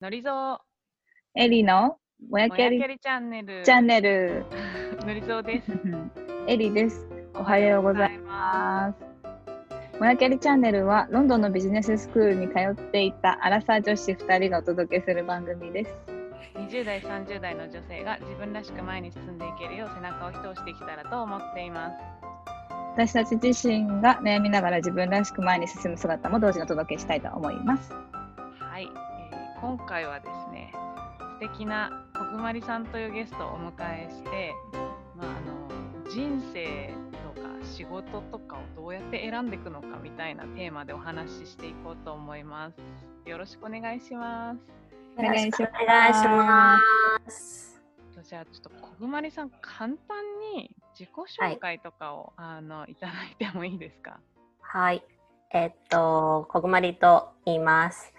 のりぞエリのもやう、もやけりチャンネル。チャンネル。のりぞうです。エリです。おはようございます。もやけりチャンネルはロンドンのビジネススクールに通っていたアラサー女子2人がお届けする番組です。20代、30代の女性が自分らしく前に進んでいけるよう背中を一押していけたらと思っています。私たち自身が悩みながら自分らしく前に進む姿も同時にお届けしたいと思います。今回はですね、素敵なこぐまりさんというゲストをお迎えして、まあ、あの人生とか仕事とかをどうやって選んでいくのかみたいなテーマでお話ししていこうと思います。よろしくお願いします。お願いしますじゃあちょっとこぐまりさん簡単に自己紹介とかを、あのいただいてもいいですか？はい。えっと、こぐまりと言います。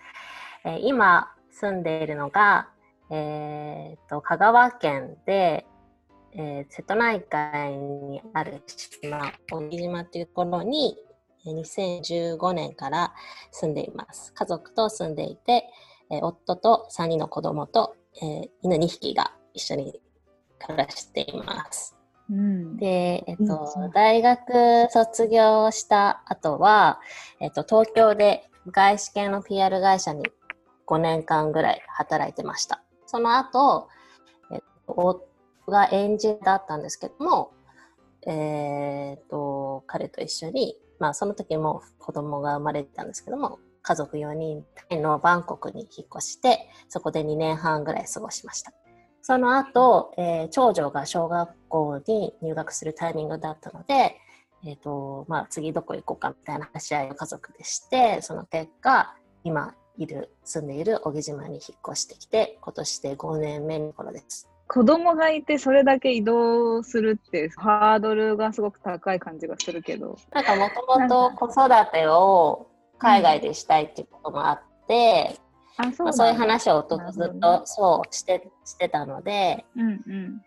えー今住んでいるのが、えーっと、香川県で、えー瀬戸内海にある島、小木島というところに、えー2015年から住んでいます。家族と住んでいて、えー夫と3人の子供と、えー犬2匹が一緒に暮らしています。うん。で、えっうんと大学卒業した後は、えっと、東京で外資系の PR 会社に5年間ぐらい働いてました。その後、えっと、夫がエンジニアだったんですけども、えっと、彼と一緒に、まあ、その時も子供が生まれてたんですけども、家族4人のバンコクに引っ越して、そこで2年半ぐらい過ごしました。その後、えー長女が小学校に入学するタイミングだったので、えっ、と、まあ、次どこ行こうかみたいな話し合いを家族でして、その結果、今いる、住んでいる小木島に引っ越してきて、今年で5年目の頃です。子供がいてそれだけ移動するってハードルがすごく高い感じがするけど。なんかもともと子育てを海外でしたいっていうこともあって、あ、そうまあ、そういう話をずっとそうしてしてたので、うんうん。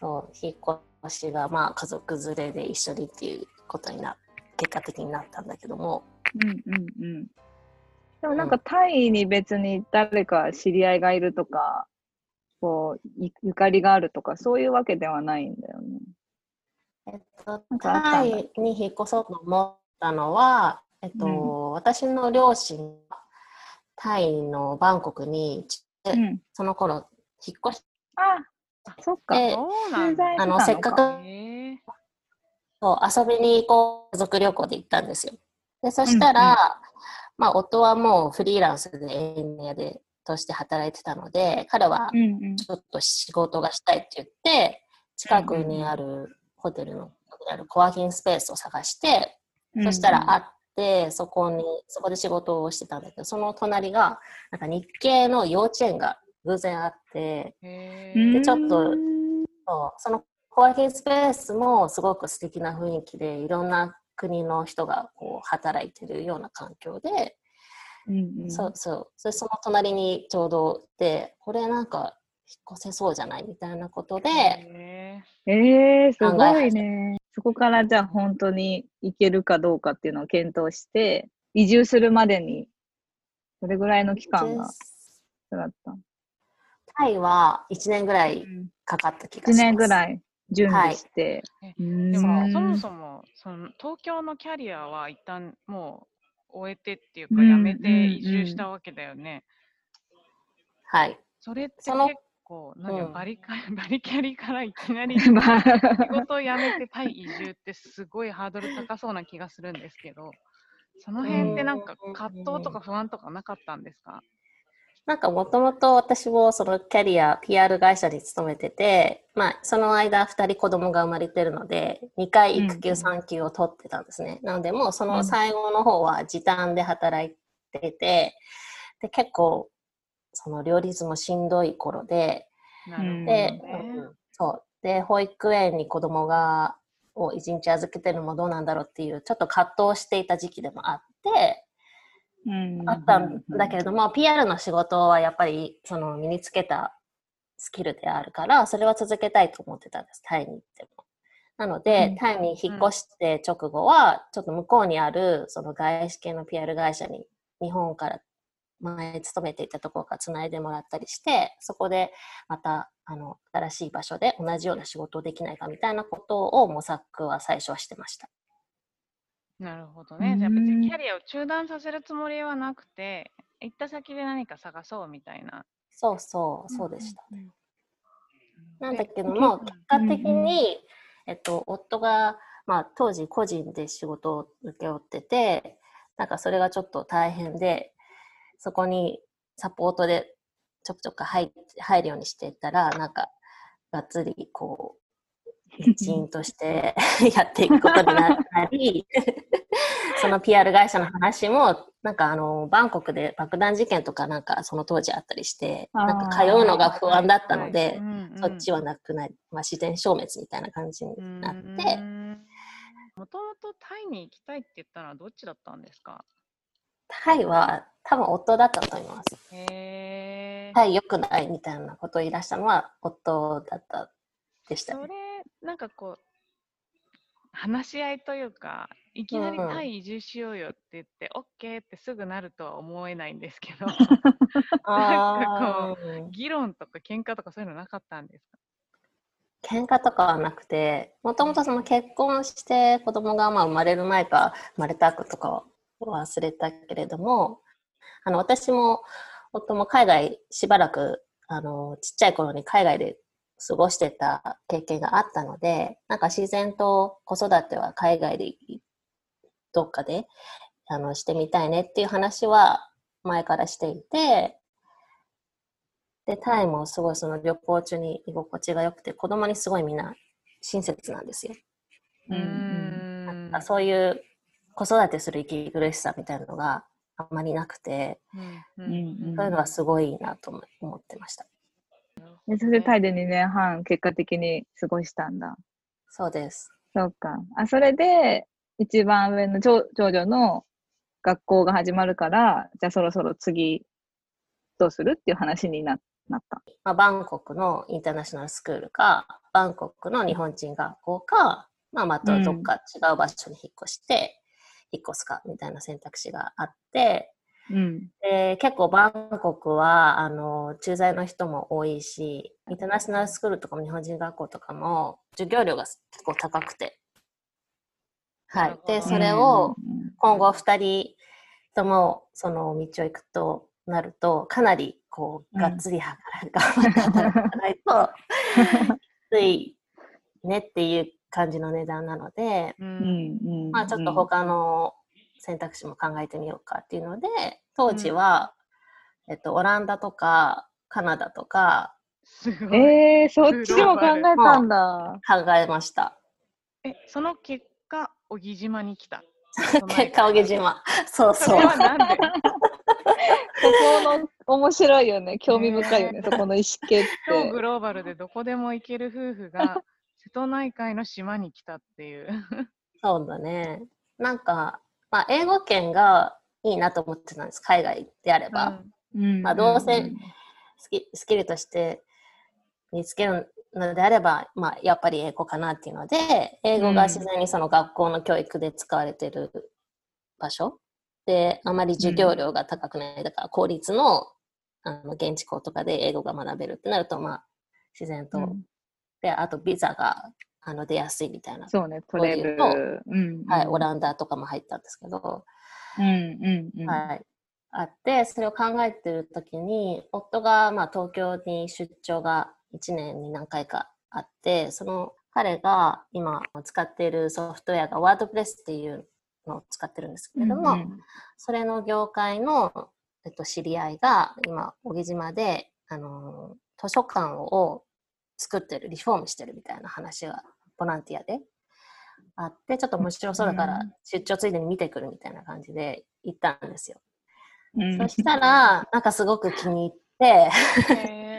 そう引っ越しがまあ家族連れで一緒にっていうことにな結果的になったんだけどもうんうんうん。でもなんかタイに別に誰か知り合いがいるとか、こう、いゆかりがあるとか、そういうわけではないんだよね。えっとタイに引っ越そうと思ったのは、えっとうん私の両親がタイのバンコクにうん。その頃引っ越しあ、そっか。あのせっかくそう遊びに行こう家族旅行で行ったんですよ。でそしたら、まあ、夫はもうフリーランスでエンジニアでとして働いてたので彼は。ちょっと仕事がしたいって言って、近くにあるホテルの、あるコワーキングスペースを探して、そしたら会って、そこに、そこで仕事をしてたんだけど、その隣が、なんか日系の幼稚園が偶然あって、でちょっとそのコワーキングスペースもすごく素敵な雰囲気で、いろんな国の人がこう働いてるような環境で、うんそうそう。それその隣にちょうどで、これなんか引っ越せそうじゃないみたいなことで、へええー、すごいね。そこからじゃあ本当に行けるかどうかっていうのを検討して、移住するまでに、どれぐらいの期間がだった？タイは1年ぐらいかかった気がし1ます。年ぐらい準備して。はいうんでもそもそもその東京のキャリアは一旦もう終えてっていうかうん辞めて移住したわけだよね。はい。それって結構なんバリカバリキャリからいきなり 仕まあ事を辞めてタイ移住ってすごいハードル高そうな気がするんですけど、その辺ってなんか葛藤とか不安とかなかったんですか？なんかもともと私もそのキャリア、PR 会社に勤めてて、まあその間2人子供が生まれてるので、2回育休うん産休を取ってたんですね。なのでもうそうのん最後の方は時短で働いてて、で結構その両立もしんどい頃で、で、ね。うんそう。で、保育園に子供が、を一日預けてるのもどうなんだろうっていう、ちょっと葛藤していた時期でもあって、あったんだけれども、PR の仕事はやっぱり、その身につけたスキルであるから、それは続けたいと思ってたんです、タイに行っても。なので、うんタイに引っ越して直後は、ちょっと向こうにある、その外資系の PR 会社に、日本から前勤めていたところからつないでもらったりして、そこでまたあの新しい場所で同じような仕事をできないかみたいなことを模索は最初はしてました。なるほどね。じゃあ別にキャリアを中断させるつもりはなくて、行った先で何か探そうみたいな。そうそう、そうでした。うんなんだでけども、うん結果的に、えっと、夫が、まあ、当時個人で仕事を請け負ってて、なんかそれがちょっと大変で、そこにサポートでちょくちょく入入るようにしていったら、なんか、がっつり、こう、一員として やっていくことになったり、その PR 会社の話も、なんかあの、バンコクで爆弾事件とかなんかその当時あったりして、なんか通うのが不安だったので、そっちははなくなり、まあ、自然消滅みたいな感じになって、もともとタイに行きたいって言ったのはどっちだったんですか？タイは多分夫だったと思います。タイ良くないみたいなことを言い出したのは夫だったでしたね。それなんかこう話し合いというかいきなりうんタイ移住しようよって言って、オッケーってすぐなるとは思えないんですけど あー。議論とか喧嘩とかそういうのなかったんですか？喧嘩とかはなくて、もともとその結婚して子供がまあ生まれる前か生まれた後とかは忘れたけれども、あの私も夫も海外しばらくあのちっちゃい頃に海外で過ごしてた経験があったので、なんか自然と子育ては海外でどっかであのしてみたいねっていう話は前からしていて、で、タイもすごいその旅行中に居心地が良くて、子供にすごいみんな親切なんですよ。うんんなんかそういう子育てする息苦しさみたいなのがあんまりなくて、うんそういうのはすごいいいなと思思ってました。でそれでタイで2年半結果的に過ごしたんだ。そうです。そうか。あ、それで、一番上の長長女の学校が始まるから、じゃあそろそろ次、どうするっていう話にななった。まあ、バンコクのインターナショナルスクールか、バンコクの日本人学校か、まあ、またどっか違う場所に引っ越して、引っ越すかみたいな選択肢があって、うん。で結構バンコクはあの駐在の人も多いしインターナショナルスクールとかも日本人学校とかも授業料が結構高くて、はないでそれをうん今後2人ともその道を行くとなるとかなりこううん。がっつり働頑張って働かないと きついねっていう感じの値段なので、うん。まあ、ちょっと他の選択肢も考えてみようかっていうので当時は、えっと、オランダとかカナダとかすごいえー、そっちも考えたんだ。考えました。えその結果小木島に来た 結果、小木島。そうそそうれ。はなんで？そこの面白いよね。興味深いよね。そこの意思決グ。ローバルでどこでも行ける夫婦が瀬戸内海の島に来たっていう。そうだね。なんか、まあ、英語圏がいいなと思ってたんです。海外であれば。うんまあどうせスキスキルとして見つけるのであれば、まあ、やっぱり英語かなっていうので、英語が自然にその学校の教育で使われてる場所で、あまり授業料が高くない、だから公立のあの現地校とかで英語が学べるってなると、まあ、自然と、うんで、あとビザがあの出やすいみたいな、そうね、取れるこう。うんはい、オランダとかも入ったんですけど、うんうんうん。はい、あってそれを考えてる時に夫がまあ東京に出張が1年に何回かあってその彼が今使っているソフトウェアがワードプレスっていうのを使ってるんですけれども、うんうんそれの業界の、えっと、知り合いが今小木島で、あのー図書館を作ってるリフォームしてるみたいな話がボランティアであってちょっと面白そうだからうん出張ついでに見てくるみたいな感じで行ったんですよ。うんそしたらなんかすごく気に入ってへ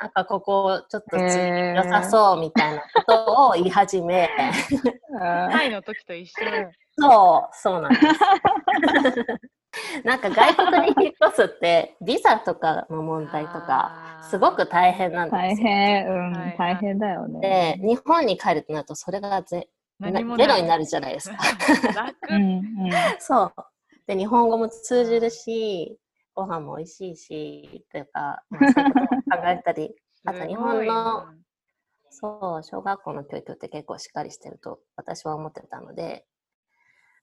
なんかここちょっと次良さそうみたいなことを言い始めー タイの時と一緒。そうそうなんです。なんか外国に引っ越すってビザとかの問題とかすごく大変なん大ですよ。変、うん大変だよね。で日本に帰るとなるとそれがゼゼロになる。るじゃないですか。そう。で日本語も通じるしご飯も美味しいし、というか、まあ、そういうことを考えたり、あと日本のそう、小学校の教育って結構しっかりしてると私は思ってたので、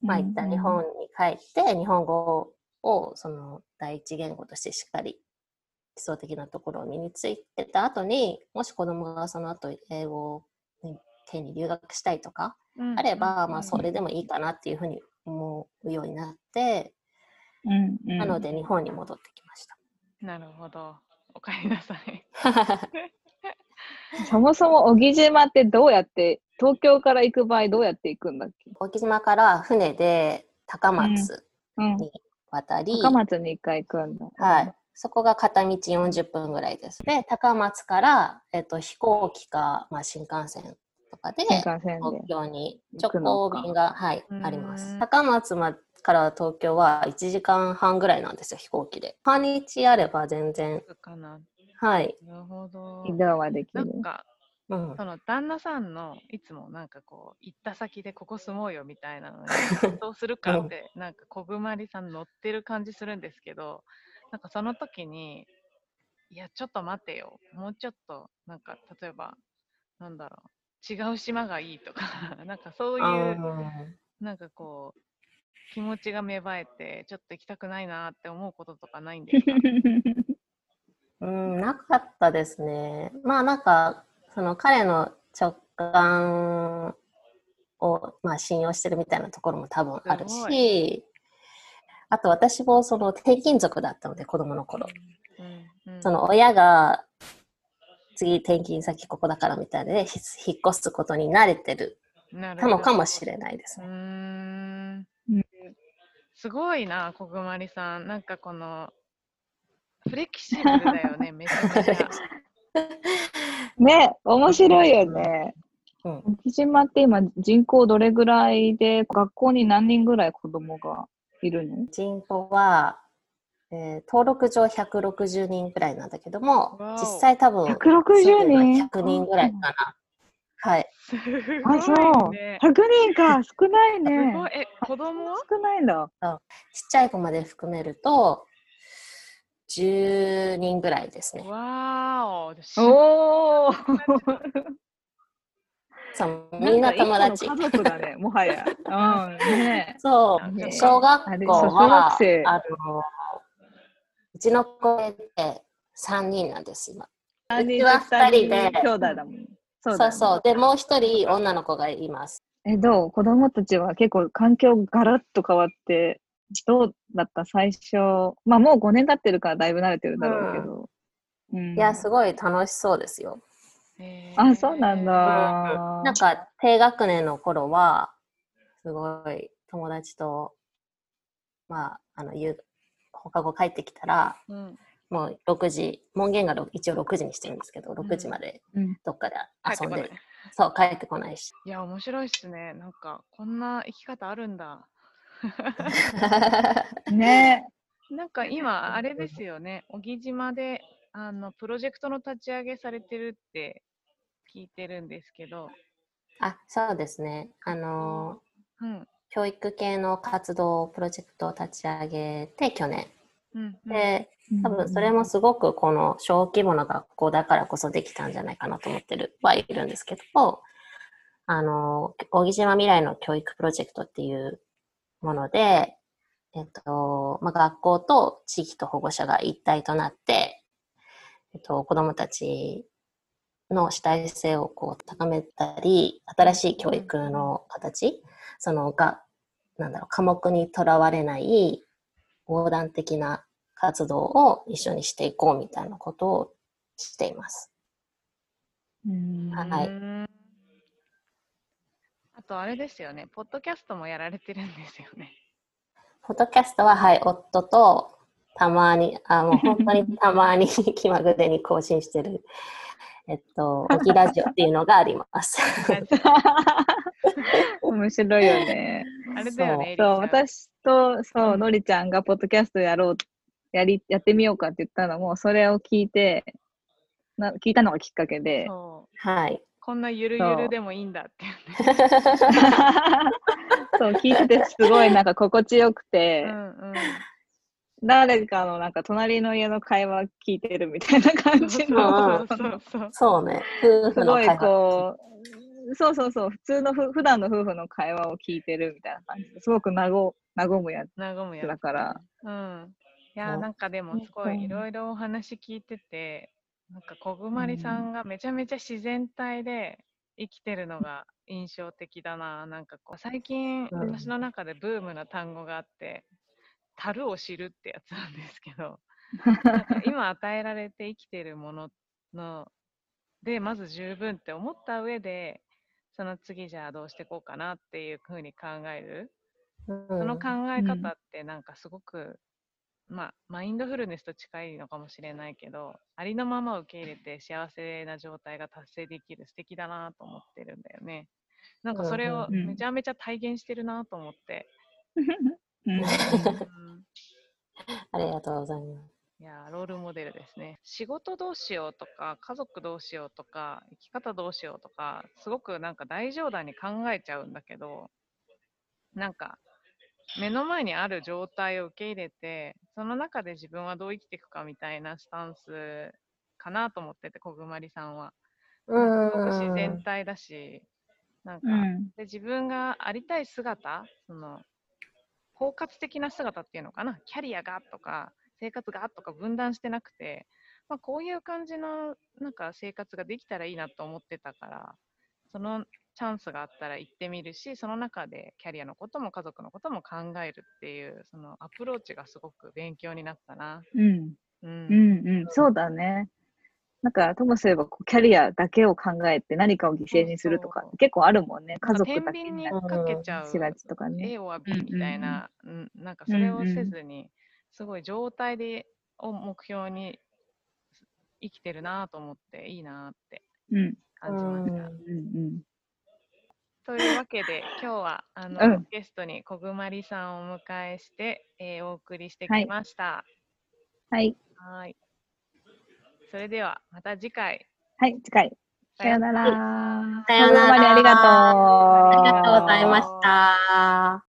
まあ一旦日本に帰って日本語をその第一言語としてしっかり基礎的なところを身についてた後にもし子供がその後英語圏に留学したいとかあれば、まあそれでもいいかなっていうふうに思うようになって、なので日本に戻ってきました。なるほど。おかえりなさい。そもそも小木島ってどうやって、東京から行く場合どうやって行くんだっけ？小木島から船で高松に渡り、うんうん、高松に一回行くんだ。はい。そこが片道40分ぐらいです。で、高松から、えっと、飛行機か、まあ、新幹線とかで、東京に直行便が、はい、あります。高松まから東京は1時間半ぐらいなんですよ、飛行機で。半日あれば全然。はい。なるほど。移動はできる。なんか、うん、その旦那さんのいつもなんかこう行った先でここ住もうよみたいなのにどうするかってなんか小ぐまりさん乗ってる感じするんですけどなんかその時にいやちょっと待てよもうちょっとなんか例えばなんだろう違う島がいいとか なんかそういうなんかこう気持ちが芽生えてちょっと行きたくないなって思うこととかないんですか？うん、なかったですね。まあなんか、その彼の直感を、まあ、信用してるみたいなところも多分あるし、あと私もその転勤族だったので、子供の頃。うんうん、その親が次転勤先ここだからみたいで、引っ越すことに慣れてるたのかもしれないですね。すごいな、こぐまりさん。なんかこのフレキシブルだよね、めちゃめちゃ。ね、面白いよね。うん、木島って今人口どれぐらいで学校に何人ぐらい子供がいるの？人口は、えー、登録上160人ぐらいなんだけども実際多分160人？100人ぐらいかな。はい。あ、そう。100人か、少ないね。すごい。え、子供？少ないんだ。ちっちゃい子まで含めると、10人ぐらいですね。わーおおそう、みんな友達。家族だね、もはや。うん、ね。そう、小学校は、あの、うちの子で3人なんです、今。うちは2人で。兄弟だもん。そうそうそう。で、もう一人女の子がいます。え、どう？子供たちは結構環境ガラッと変わって、どうだった最初？まあもう5年経ってるからだいぶ慣れてるだろうけど。うん、いや、すごい楽しそうですよ。あ、そうなんだ。なんか低学年の頃は、すごい友達と、まあ、あの、放課後帰ってきたら、うん、もう6時、門限が一応6時にしてるんですけど、6時までどっかで遊んで、うん、そう、帰ってこないし。いや、面白いっすね。なんか、こんな生き方あるんだ。ね。なんか今、あれですよね、小木島であのプロジェクトの立ち上げされてるって聞いてるんですけど。あそうですね。あの、うん、教育系の活動プロジェクトを立ち上げて去年。うん、で、多分それもすごくこの小規模な学校だからこそできたんじゃないかなと思ってるはいるんですけど、あの、小木島未来の教育プロジェクトっていうもので、えっと、まあ、学校と地域と保護者が一体となって、えっと、子供たちの主体性をこう高めたり、新しい教育の形、そのが、なんだろう、科目にとらわれない横断的な活動を一緒にしていこうみたいなことをしています。はい。あとあれですよね、ポッドキャストもやられてるんですよね。ポッドキャストは、はい、夫とたまに、あもう本当にたまに気まぐれに更新してる、えっと、オキラジオっていうのがあります。面白いよね。あれだよね。そう、私と、そう、のりちゃんがポッドキャストやろう、やり、やってみようかって言ったのも、それを聞いて、な聞いたのがきっかけで、はい。こんなゆるゆるでもいいんだって。そう、聞いててすごいなんか心地よくて、うんうん、誰かのなんか隣の家の会話聞いてるみたいな感じの、そうそうそう。そうね。夫すごい。こう、そうそうそう、普通のふ普段の夫婦の会話を聞いてるみたいな感じですごく和和むや和むやつつだから。うん。いやなんかでもすごうんいいろいろお話聞いてて、なんかこぐまりさんがめちゃめちゃ自然体で生きてるのが印象的だな。なんかこう最近うん私の中でブームな単語があって、樽を知るってやつなんですけど、今与えられて生きてるもののでまず十分って思った上で、その次じゃあどうしていこうかなっていうふうに考える。そその考えうん方ってなんかすごく、まあ、マインドフルネスと近いのかもしれないけど、ありのまま受け入れて幸せな状態が達成できる素敵だなと思ってるんだよね。なんかそれをめちゃめちゃ体現してるなと思って。ありがとうございます。いやーロールモデルですね。仕事どうしようとか、家族どうしようとか、生き方どうしようとか、すごくなんか大冗談に考えちゃうんだけど、なんか目の前にある状態を受け入れて、その中で自分はどう生きていくかみたいなスタンスかなと思ってて、こぐまりさんは。うすごく自ん。然体だし、なんか、うんで自分がありたい姿、その包括的な姿っていうのかな、キャリアがとか、生活がとか分断してなくて、まあ、こういう感じのなんか生活ができたらいいなと思ってたから、そのチャンスがあったら行ってみるし、その中でキャリアのことも家族のことも考えるっていう、そのアプローチがすごく勉強になったな。うんう。うんんうん、そうだね。なんか、ともすればこうキャリアだけを考えて何かを犠牲にするとか結構あるもんね。家族だけにかけちゃうしがちとかね。A は B みたいな、うんなんかそれをせずに、すごい状態でを目標に生きてるなと思っていいなってうん。感じました。うんうんというわけで今日はあの、うんゲストにこぐまりさんをお迎えして、えーお送りしてはいきました。はい。はい。それではまた次回。はい、次回。さようなら。さようならありがとう。ありがとうございました。